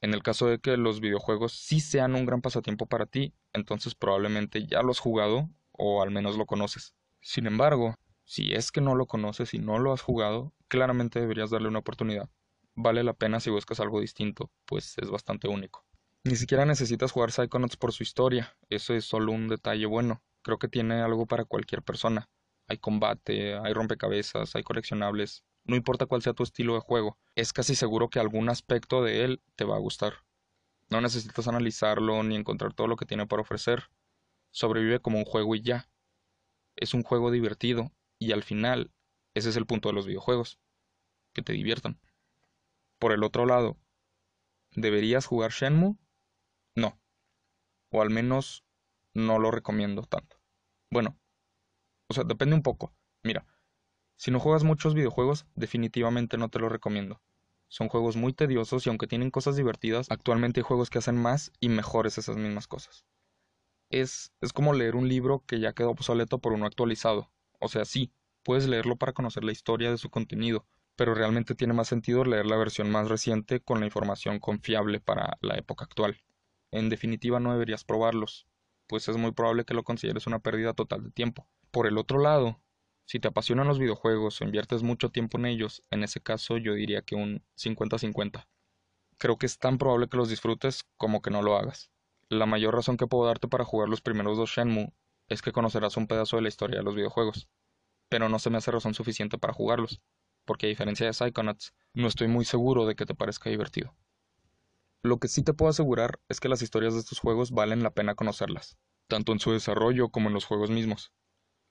En el caso de que los videojuegos sí sean un gran pasatiempo para ti, entonces probablemente ya lo has jugado o al menos lo conoces. Sin embargo, si es que no lo conoces y no lo has jugado, claramente deberías darle una oportunidad. Vale la pena si buscas algo distinto, pues es bastante único. Ni siquiera necesitas jugar Psychonauts por su historia, eso es solo un detalle bueno. Creo que tiene algo para cualquier persona. Hay combate, hay rompecabezas, hay coleccionables. No importa cuál sea tu estilo de juego, es casi seguro que algún aspecto de él te va a gustar. No necesitas analizarlo ni encontrar todo lo que tiene para ofrecer. Sobrevive como un juego y ya. Es un juego divertido y al final, ese es el punto de los videojuegos, que te diviertan. Por el otro lado, ¿deberías jugar Shenmue? No. O al menos no lo recomiendo tanto. Bueno, o sea, depende un poco. Mira, si no juegas muchos videojuegos, definitivamente no te lo recomiendo. Son juegos muy tediosos y aunque tienen cosas divertidas, actualmente hay juegos que hacen más y mejores esas mismas cosas. Es, es como leer un libro que ya quedó obsoleto por uno actualizado. O sea, sí, puedes leerlo para conocer la historia de su contenido, pero realmente tiene más sentido leer la versión más reciente con la información confiable para la época actual. En definitiva, no deberías probarlos, pues es muy probable que lo consideres una pérdida total de tiempo. Por el otro lado, si te apasionan los videojuegos o inviertes mucho tiempo en ellos, en ese caso yo diría que un 50-50. Creo que es tan probable que los disfrutes como que no lo hagas. La mayor razón que puedo darte para jugar los primeros dos Shenmue es que conocerás un pedazo de la historia de los videojuegos, pero no se me hace razón suficiente para jugarlos, porque a diferencia de Psychonauts, no estoy muy seguro de que te parezca divertido. Lo que sí te puedo asegurar es que las historias de estos juegos valen la pena conocerlas, tanto en su desarrollo como en los juegos mismos.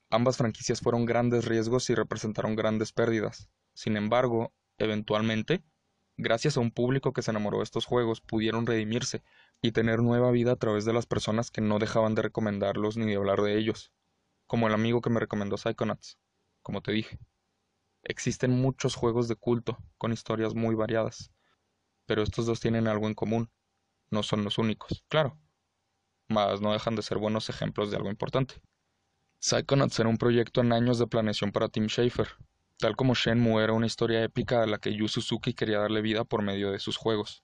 Ambas franquicias fueron grandes riesgos y representaron grandes pérdidas. Sin embargo, eventualmente, gracias a un público que se enamoró de estos juegos, pudieron redimirse y tener nueva vida a través de las personas que no dejaban de recomendarlos ni de hablar de ellos, como el amigo que me recomendó Psychonauts, como te dije. Existen muchos juegos de culto, con historias muy variadas, pero estos dos tienen algo en común, no son los únicos, claro, mas no dejan de ser buenos ejemplos de algo importante. Psychonauts era un proyecto en años de planeación para Tim Schafer, tal como Shenmue era una historia épica a la que Yu Suzuki quería darle vida por medio de sus juegos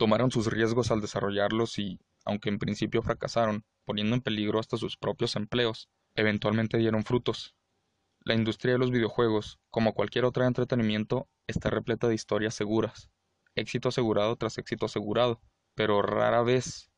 tomaron sus riesgos al desarrollarlos y, aunque en principio fracasaron, poniendo en peligro hasta sus propios empleos, eventualmente dieron frutos. La industria de los videojuegos, como cualquier otra entretenimiento, está repleta de historias seguras, éxito asegurado tras éxito asegurado, pero rara vez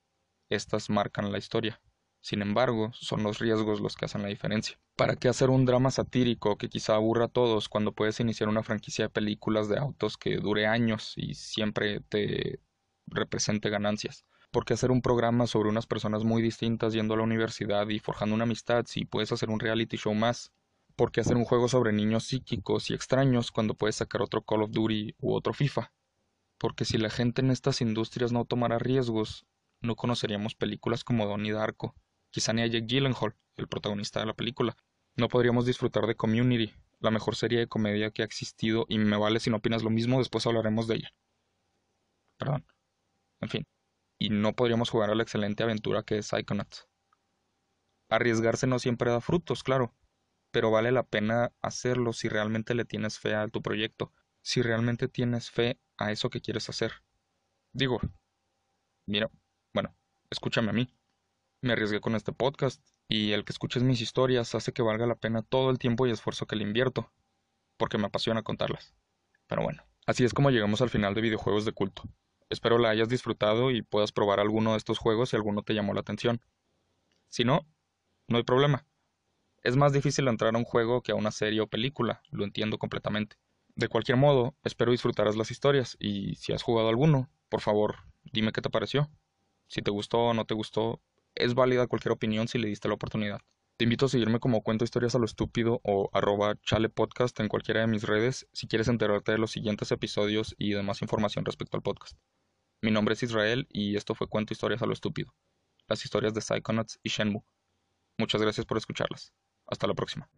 estas marcan la historia. Sin embargo, son los riesgos los que hacen la diferencia. ¿Para qué hacer un drama satírico que quizá aburra a todos cuando puedes iniciar una franquicia de películas de autos que dure años y siempre te represente ganancias. Porque hacer un programa sobre unas personas muy distintas yendo a la universidad y forjando una amistad si puedes hacer un reality show más? Porque hacer un juego sobre niños psíquicos y extraños cuando puedes sacar otro Call of Duty u otro FIFA? Porque si la gente en estas industrias no tomara riesgos, no conoceríamos películas como Donnie Darko, quizá ni a Jake Gyllenhaal, el protagonista de la película. No podríamos disfrutar de Community, la mejor serie de comedia que ha existido y me vale si no opinas lo mismo, después hablaremos de ella. Perdón. En fin. y no podríamos jugar a la excelente aventura que es Psychonauts. Arriesgarse no siempre da frutos, claro, pero vale la pena hacerlo si realmente le tienes fe a tu proyecto, si realmente tienes fe a eso que quieres hacer. Digo, mira, bueno, escúchame a mí. Me arriesgué con este podcast y el que escuches mis historias hace que valga la pena todo el tiempo y esfuerzo que le invierto, porque me apasiona contarlas. Pero bueno, así es como llegamos al final de videojuegos de culto. Espero la hayas disfrutado y puedas probar alguno de estos juegos si alguno te llamó la atención. Si no, no hay problema. Es más difícil entrar a un juego que a una serie o película, lo entiendo completamente. De cualquier modo, espero disfrutarás las historias y si has jugado alguno, por favor, dime qué te pareció. Si te gustó o no te gustó, es válida cualquier opinión si le diste la oportunidad. Te invito a seguirme como Cuento Historias a lo Estúpido o arroba chalepodcast en cualquiera de mis redes si quieres enterarte de los siguientes episodios y demás información respecto al podcast. Mi nombre es Israel y esto fue Cuento Historias a lo Estúpido. Las historias de Psychonauts y Shenmue. Muchas gracias por escucharlas. Hasta la próxima.